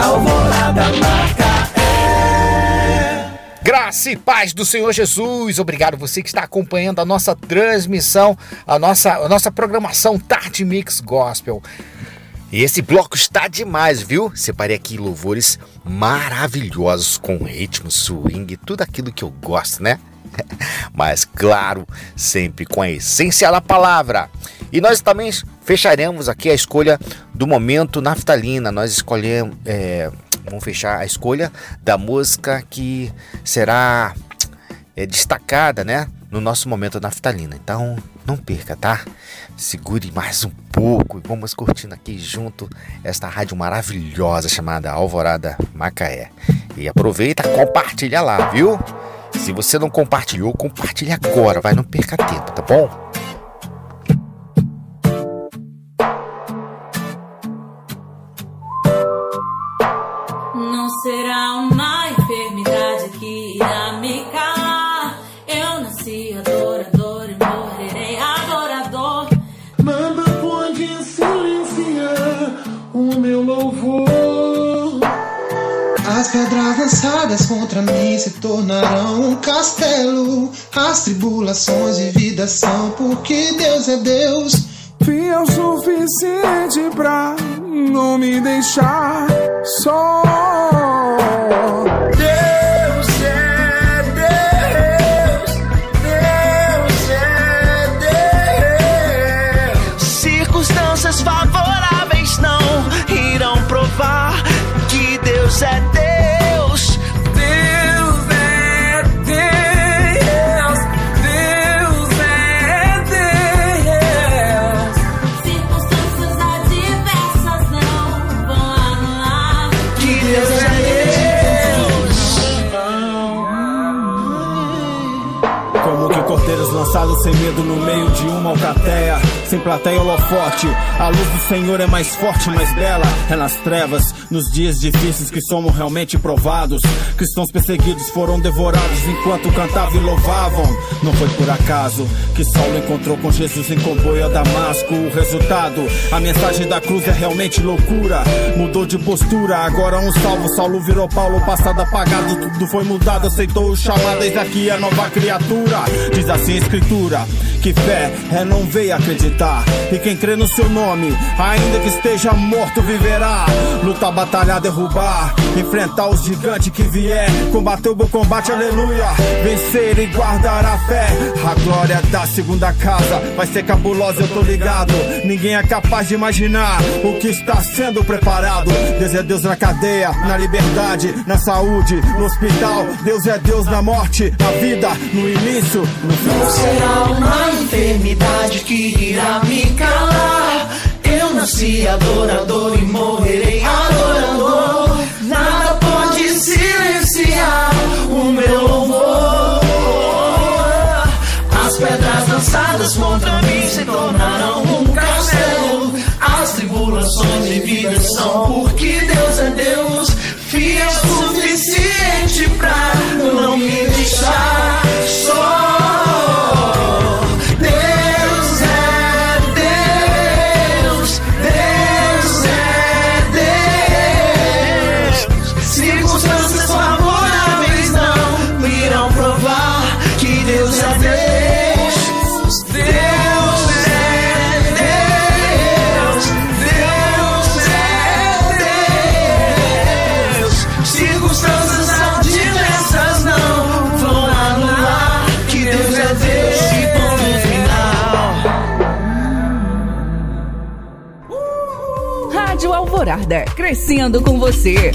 Alvorada Macaé. Graça e paz do Senhor Jesus. Obrigado você que está acompanhando a nossa transmissão, a nossa, a nossa programação Tarde Mix Gospel. E esse bloco está demais, viu? Separei aqui louvores maravilhosos com ritmo, swing, tudo aquilo que eu gosto, né? Mas claro, sempre com a essência da palavra. E nós também fecharemos aqui a escolha do momento naftalina. Nós escolhemos, é, vamos fechar a escolha da música que será é, destacada, né, no nosso momento naftalina. Então, não perca, tá? Segure mais um pouco e vamos curtindo aqui junto esta rádio maravilhosa chamada Alvorada Macaé. E aproveita, compartilha lá, viu? Se você não compartilhou, compartilhe agora, vai, não perca tempo, tá bom? Lançadas contra mim se tornarão um castelo. As tribulações e vida são porque Deus é Deus. Fiel o suficiente pra não me deixar só. Sem plateia holofote. A luz do Senhor é mais forte, mais bela. É nas trevas, nos dias difíceis que somos realmente provados. Cristãos perseguidos foram devorados enquanto cantavam e louvavam. Não foi por acaso que Saulo encontrou com Jesus em comboio a Damasco. O resultado, a mensagem da cruz é realmente loucura. Mudou de postura, agora um salvo. Saulo virou Paulo, passado apagado Tudo foi mudado, aceitou o chamado Eis aqui a nova criatura. Diz assim a escritura Que fé é não ver e E quem crê no seu nome Ainda que esteja morto viverá. Lutar, batalhar, derrubar. Enfrentar os gigantes que vier. Combater o bom combate, aleluia. Vencer e guardar a fé. A glória da segunda casa Vai ser cabulosa, eu tô ligado. Ninguém é capaz de imaginar O que está sendo preparado. Deus é Deus na cadeia, na liberdade Na saúde, no hospital. Deus é Deus na morte, na vida No início, no Não final será uma enfermidade que irá me calar. Eu nasci adorador e morrerei adorador. Nada pode silenciar o meu louvor. As pedras lançadas contra mim se tornarão um castelo. As tribulações de vida são porque Deus é Deus. Fiel suficiente pra não me deixar Crescendo com você.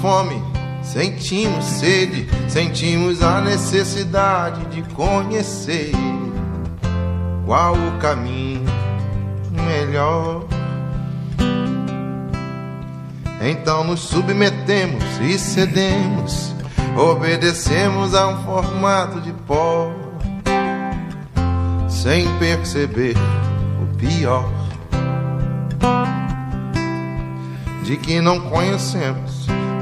Fome, sentimos sede, sentimos a necessidade de conhecer qual o caminho melhor. Então nos submetemos e cedemos, obedecemos a um formato de pó, sem perceber o pior de que não conhecemos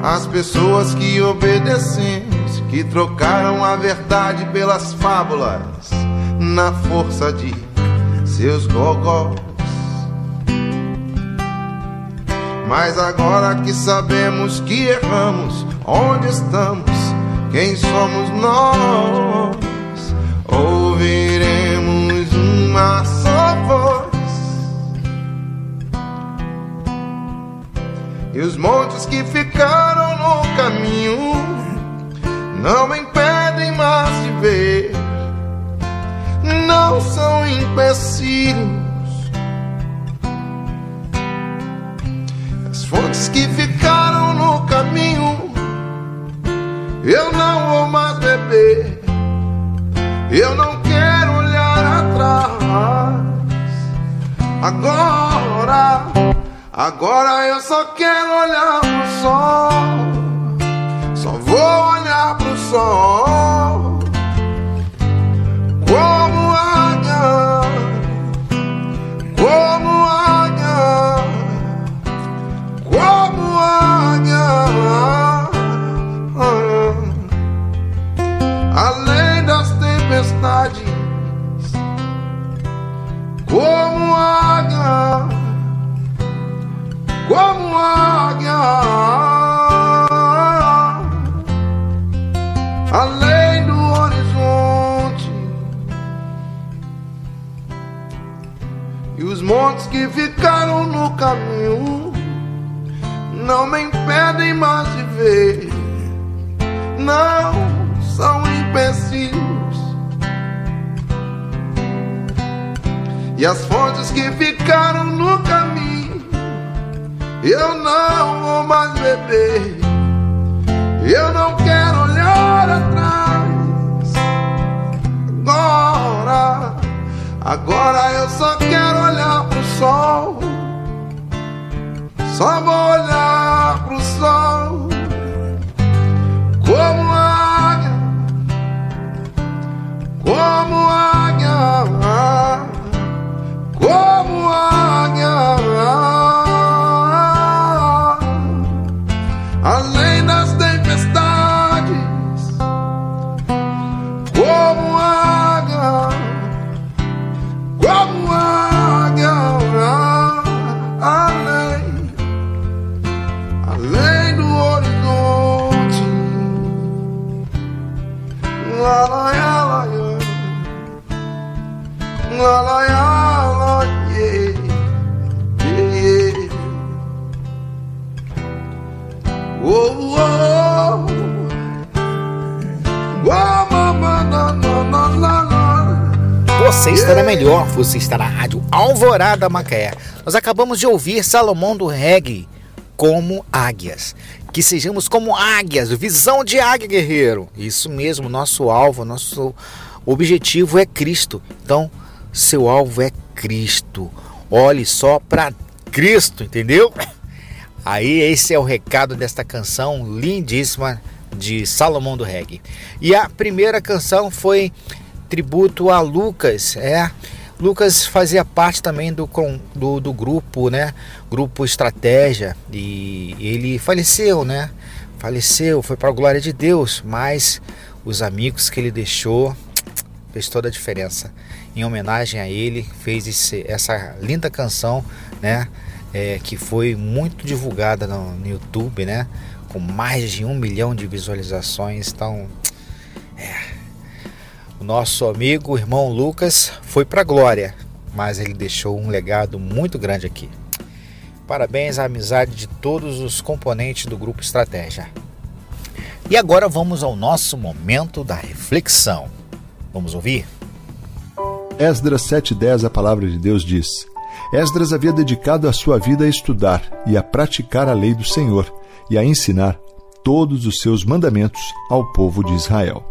as pessoas que obedecemos, que trocaram a verdade pelas fábulas na força de seus gogós. Mas agora que sabemos que erramos, onde estamos, quem somos nós, E os montes que ficaram no caminho não impedem mais de ver, não são empecilhos. As fontes que ficaram no caminho, eu não vou mais beber, eu não quero olhar atrás. Agora. Agora eu só quero olhar pro sol. Só vou olhar pro sol. Ficaram no caminho não me impedem mais de ver, não são empecilhos. E as fontes que ficaram no caminho eu não vou mais beber. Eu não quero olhar atrás. Agora, agora eu só quero sol. Só vou olhar pro sol. Você está na melhor, você está na rádio Alvorada Macaé. Nós acabamos de ouvir Salomão do Reggae como águias. Que sejamos como águias, visão de águia, guerreiro. Isso mesmo, nosso alvo, nosso objetivo é Cristo. Então, seu alvo é Cristo. Olhe só para Cristo, entendeu? Aí esse é o recado desta canção lindíssima de Salomão do Reggae. E a primeira canção foi tributo a Lucas, é. Lucas fazia parte também do, do, do grupo, né? Grupo Estratégia. E ele faleceu, né? Faleceu, foi para a glória de Deus, mas os amigos que ele deixou fez toda a diferença. Em homenagem a ele, fez esse- essa linda canção, né? É, que foi muito divulgada no, no YouTube, né? Com mais de um milhão de visualizações. Então, é. O nosso amigo, irmão Lucas, foi para glória, mas ele deixou um legado muito grande aqui. Parabéns à amizade de todos os componentes do grupo Estratégia. E agora vamos ao nosso momento da reflexão. Vamos ouvir? Esdras 7,10 a palavra de Deus diz: Esdras havia dedicado a sua vida a estudar e a praticar a lei do Senhor e a ensinar todos os seus mandamentos ao povo de Israel.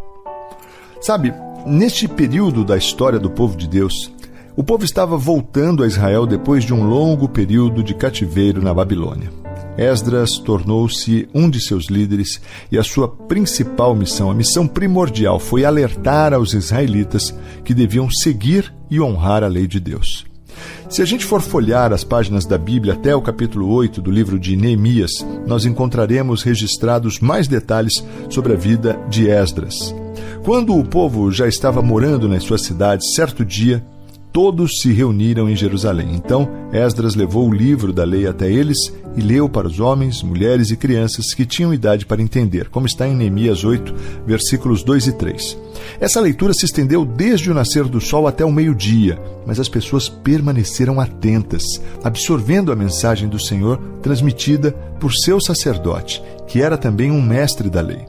Sabe, neste período da história do povo de Deus, o povo estava voltando a Israel depois de um longo período de cativeiro na Babilônia. Esdras tornou-se um de seus líderes e a sua principal missão, a missão primordial, foi alertar aos israelitas que deviam seguir e honrar a lei de Deus. Se a gente for folhear as páginas da Bíblia até o capítulo 8 do livro de Neemias, nós encontraremos registrados mais detalhes sobre a vida de Esdras. Quando o povo já estava morando nas suas cidades, certo dia, todos se reuniram em Jerusalém. Então Esdras levou o livro da lei até eles e leu para os homens, mulheres e crianças que tinham idade para entender, como está em Neemias 8, versículos 2 e 3. Essa leitura se estendeu desde o nascer do sol até o meio-dia, mas as pessoas permaneceram atentas, absorvendo a mensagem do Senhor transmitida por seu sacerdote, que era também um mestre da lei.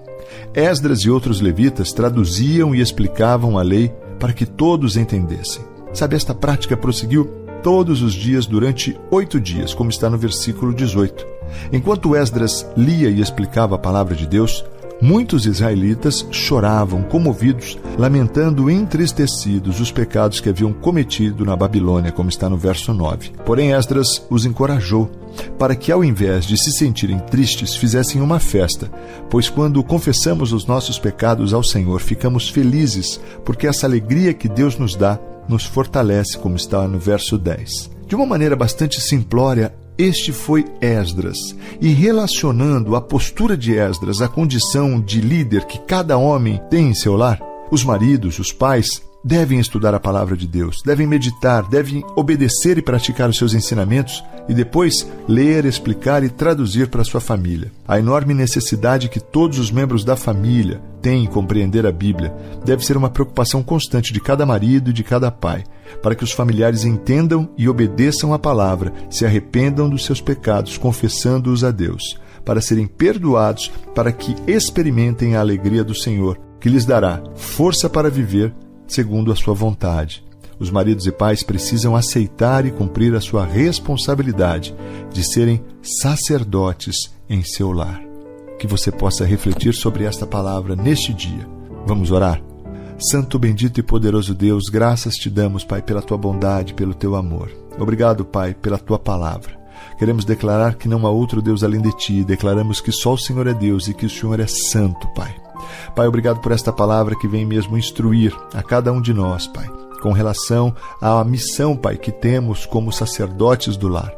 Esdras e outros levitas traduziam e explicavam a lei para que todos entendessem. Sabe, esta prática prosseguiu todos os dias durante oito dias, como está no versículo 18. Enquanto Esdras lia e explicava a palavra de Deus, muitos israelitas choravam, comovidos, lamentando entristecidos os pecados que haviam cometido na Babilônia, como está no verso 9. Porém, Esdras os encorajou para que, ao invés de se sentirem tristes, fizessem uma festa, pois quando confessamos os nossos pecados ao Senhor, ficamos felizes, porque essa alegria que Deus nos dá nos fortalece, como está no verso 10. De uma maneira bastante simplória, este foi Esdras, e relacionando a postura de Esdras à condição de líder que cada homem tem em seu lar, os maridos, os pais, devem estudar a palavra de Deus, devem meditar, devem obedecer e praticar os seus ensinamentos e depois ler, explicar e traduzir para sua família. A enorme necessidade que todos os membros da família têm em compreender a Bíblia deve ser uma preocupação constante de cada marido e de cada pai, para que os familiares entendam e obedeçam a palavra, se arrependam dos seus pecados, confessando-os a Deus, para serem perdoados, para que experimentem a alegria do Senhor, que lhes dará força para viver segundo a sua vontade. Os maridos e pais precisam aceitar e cumprir a sua responsabilidade de serem sacerdotes em seu lar. Que você possa refletir sobre esta palavra neste dia. Vamos orar? Santo, bendito e poderoso Deus, graças te damos, Pai, pela tua bondade, pelo teu amor. Obrigado, Pai, pela tua palavra. Queremos declarar que não há outro Deus além de ti. Declaramos que só o Senhor é Deus e que o Senhor é santo, Pai. Pai, obrigado por esta palavra que vem mesmo instruir a cada um de nós, Pai, com relação à missão, Pai, que temos como sacerdotes do lar.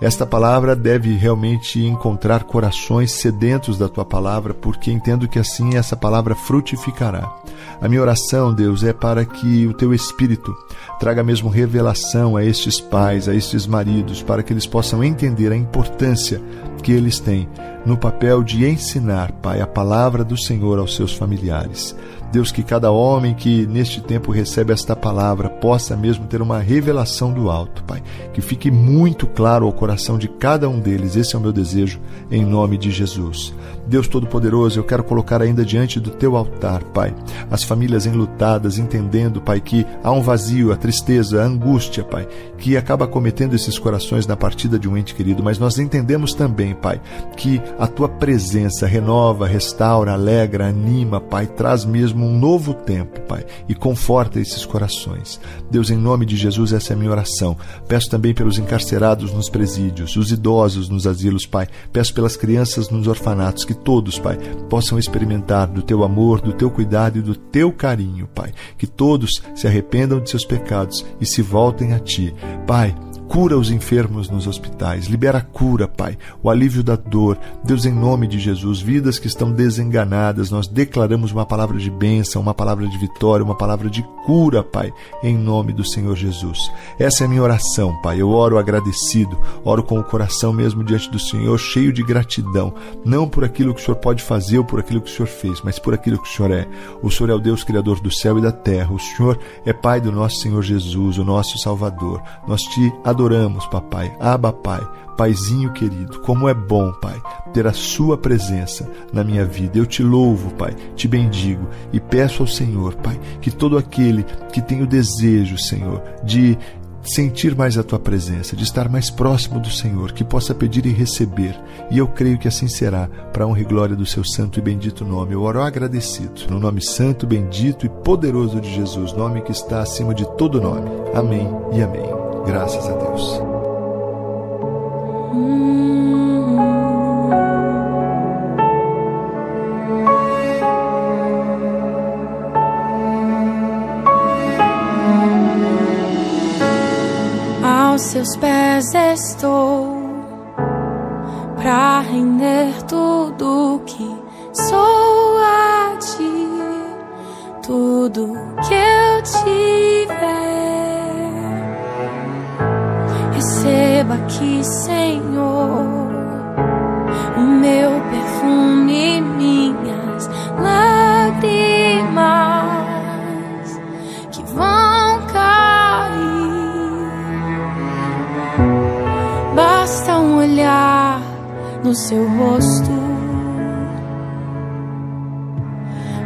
Esta palavra deve realmente encontrar corações sedentos da tua palavra, porque entendo que assim essa palavra frutificará. A minha oração, Deus, é para que o teu Espírito traga mesmo revelação a estes pais, a estes maridos, para que eles possam entender a importância que eles têm no papel de ensinar, Pai, a palavra do Senhor aos seus familiares. Deus, que cada homem que neste tempo recebe esta palavra possa mesmo ter uma revelação do alto, Pai. Que fique muito claro ao coração de cada um deles. Esse é o meu desejo, em nome de Jesus. Deus Todo-Poderoso, eu quero colocar ainda diante do teu altar, Pai, as famílias enlutadas, entendendo, Pai, que há um vazio, a tristeza, a angústia, Pai, que acaba cometendo esses corações na partida de um ente querido, mas nós entendemos também, Pai, que a tua presença renova, restaura, alegra, anima, Pai, traz mesmo um novo tempo, Pai, e conforta esses corações. Deus, em nome de Jesus, essa é a minha oração. Peço também pelos encarcerados nos presídios, os idosos nos asilos, Pai. Peço pelas crianças nos orfanatos, que todos, Pai, possam experimentar do teu amor, do teu cuidado e do teu carinho, Pai. Que todos se arrependam de seus pecados e se voltem a ti. Pai, Cura os enfermos nos hospitais, libera a cura, Pai, o alívio da dor. Deus, em nome de Jesus, vidas que estão desenganadas, nós declaramos uma palavra de bênção, uma palavra de vitória, uma palavra de cura, Pai, em nome do Senhor Jesus. Essa é a minha oração, Pai. Eu oro agradecido, oro com o coração mesmo diante do Senhor, cheio de gratidão, não por aquilo que o Senhor pode fazer ou por aquilo que o Senhor fez, mas por aquilo que o Senhor é. O Senhor é o Deus Criador do céu e da terra. O Senhor é Pai do nosso Senhor Jesus, o nosso Salvador. Nós te adoramos, papai. Aba, Pai. Paizinho querido, como é bom, Pai, ter a Sua presença na minha vida. Eu te louvo, Pai, te bendigo e peço ao Senhor, Pai, que todo aquele que tem o desejo, Senhor, de sentir mais a tua presença, de estar mais próximo do Senhor, que possa pedir e receber. E eu creio que assim será, para honra e glória do seu santo e bendito nome. Eu oro agradecido, no nome santo, bendito e poderoso de Jesus, nome que está acima de todo nome. Amém e amém. Graças a Deus. Aos seus pés estou para render tudo que sou a ti, tudo que eu tiver. Aqui, Senhor, o meu perfume, minhas lágrimas que vão cair. Basta um olhar no seu rosto.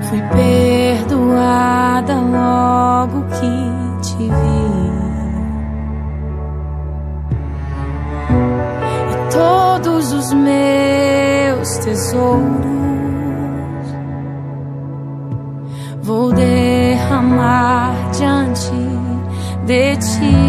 Fui perdoada logo que te vi. Os meus tesouros vou derramar diante de ti.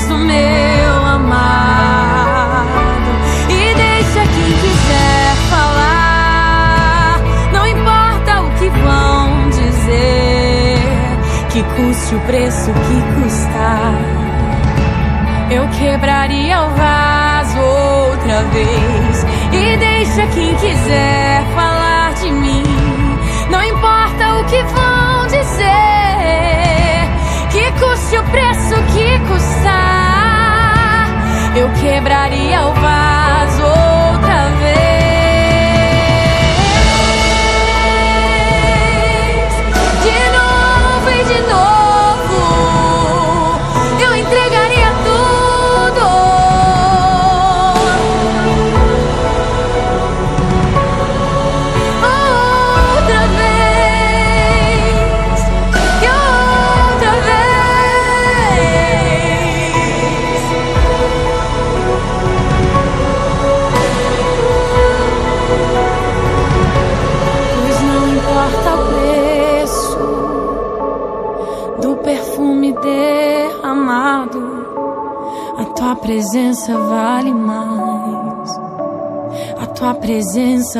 Do meu amado. E deixa quem quiser falar, não importa o que vão dizer, que custe o preço que custar. Eu quebraria o vaso outra vez. E deixa quem quiser falar de mim. Não importa o que vão dizer. Que custe o preço que custar. Eu quebraria o vaso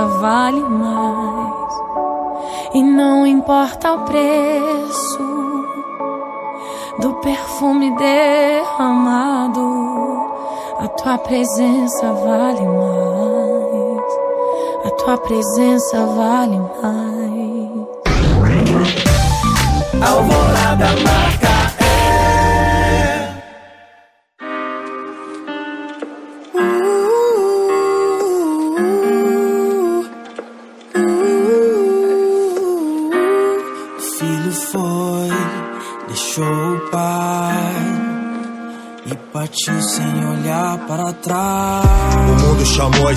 vale mais. E não importa o preço do perfume derramado, a tua presença vale mais. A tua presença vale mais. Alvorada marca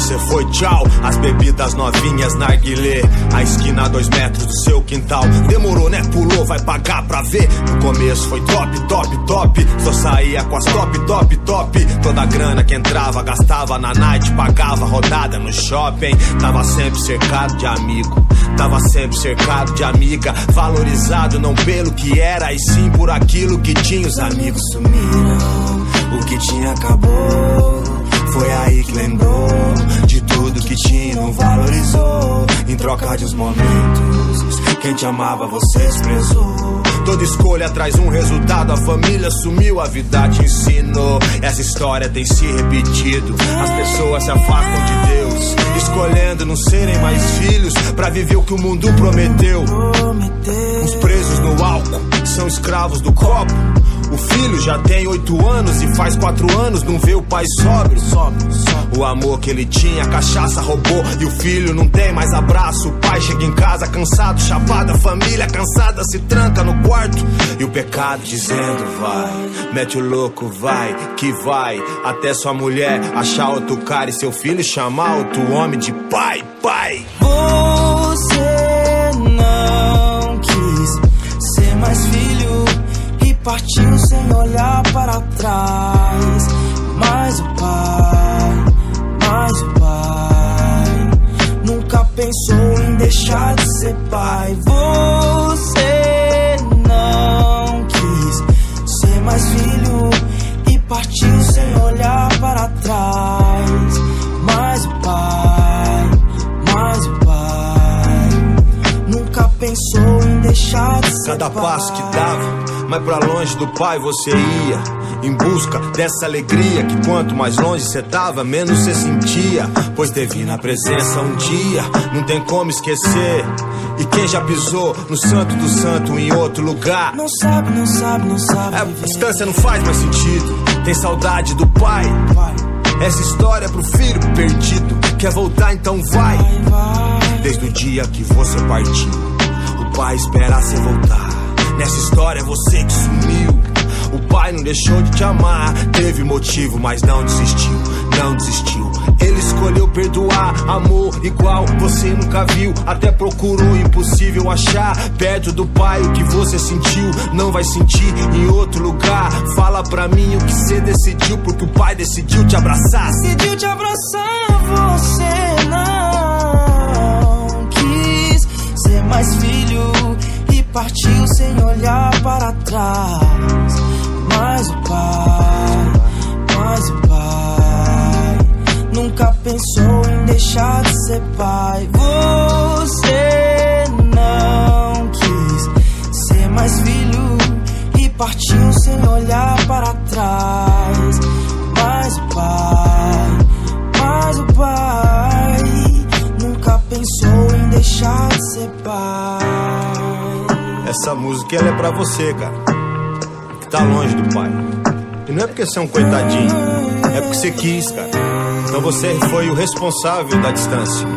chamou e cê foi tchau. As bebidas novinhas, narguilé. A esquina a dois metros do seu quintal. Demorou, né? Pulou, vai pagar pra ver. No começo foi top, top, top. Só saía com as top, top, top. Toda a grana que entrava, gastava na night. Pagava rodada no shopping. Tava sempre cercado de amigo. Tava sempre cercado de amiga. Valorizado não pelo que era, e sim por aquilo que tinha. Os amigos sumiram. O que tinha acabou. Foi aí que lembrou de tudo que tinha, não valorizou. Em troca de uns momentos, quem te amava você desprezou. Toda escolha traz um resultado, a família sumiu, a vida te ensinou. Essa história tem se repetido. As pessoas se afastam de Deus, escolhendo não serem mais filhos para viver o que o mundo prometeu. Os no álcool são escravos do copo. O filho já tem oito anos e faz quatro anos não vê o pai sóbrio. O amor que ele tinha, a cachaça roubou e o filho não tem mais abraço. O pai chega em casa cansado, chapado, a família cansada se tranca no quarto. E o pecado dizendo vai, mete o louco, vai, que vai. Até sua mulher achar outro cara e seu filho chamar outro homem de pai, pai. Você ser mais filho e partiu sem olhar para trás. Mas o pai, mas o pai nunca pensou em deixar de ser pai. Você não quis ser mais filho e partiu sem olhar para trás. Cada passo que dava, mais pra longe do pai você ia. Em busca dessa alegria que quanto mais longe você tava, menos você sentia. Pois teve na presença um dia, não tem como esquecer. E quem já pisou no santo do santo em outro lugar? Não sabe, não sabe, não sabe. É, a distância não faz mais sentido. Tem saudade do pai. Essa história é pro filho perdido. Quer voltar, então vai. Desde o dia que você partiu, pai espera você voltar. Nessa história é você que sumiu. O pai não deixou de te amar. Teve motivo, mas não desistiu. Não desistiu. Ele escolheu perdoar, amor igual você nunca viu. Até procurou impossível achar. Perto do pai o que você sentiu, não vai sentir em outro lugar. Fala pra mim o que você decidiu, porque o pai decidiu te abraçar. Decidiu te abraçar, você mais filho e partiu sem olhar para trás. Mas o pai, mas o pai nunca pensou em deixar de ser pai. Você não quis ser mais filho e partiu sem olhar para trás. Mas o pai, mas o pai nunca pensou deixar de ser pai. Essa música ela é pra você, cara. Que tá longe do pai. E não é porque você é um coitadinho, é porque você quis, cara. Então você foi o responsável da distância.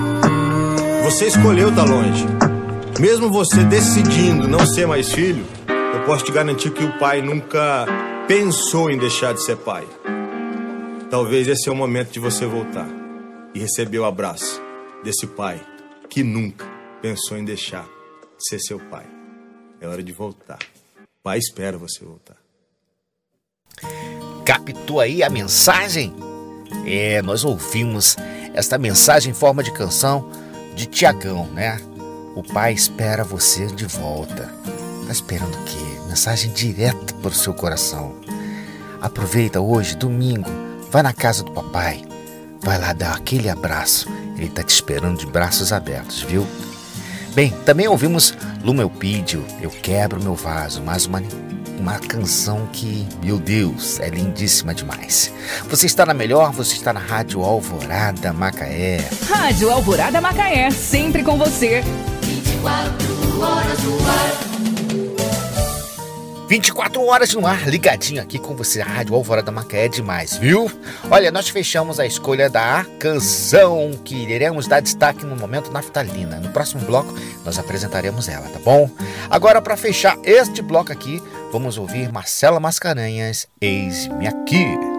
Você escolheu estar longe. Mesmo você decidindo não ser mais filho, eu posso te garantir que o pai nunca pensou em deixar de ser pai. Talvez esse é o momento de você voltar e receber o abraço desse pai que nunca pensou em deixar de ser seu pai. É hora de voltar. O pai espera você voltar. Captou aí a mensagem? É, nós ouvimos esta mensagem em forma de canção de Tiagão, né? O pai espera você de volta. Tá esperando o quê? Mensagem direta para o seu coração. Aproveita hoje, domingo, vai na casa do papai. Vai lá dar aquele abraço. Ele tá te esperando de braços abertos, viu? Bem, também ouvimos Lumelpídio, Eu Quebro Meu Vaso, mais uma, uma canção que, meu Deus, é lindíssima demais. Você está na melhor, você está na Rádio Alvorada Macaé. Rádio Alvorada Macaé, sempre com você. 24 horas no ar. 24 horas no ar, ligadinho aqui com você. A Rádio Alvorada Macaé é demais, viu? Olha, nós fechamos a escolha da canção que iremos dar destaque no momento naftalina. No próximo bloco, nós apresentaremos ela, tá bom? Agora, para fechar este bloco aqui, vamos ouvir Marcela Mascarenhas, Eis-me aqui.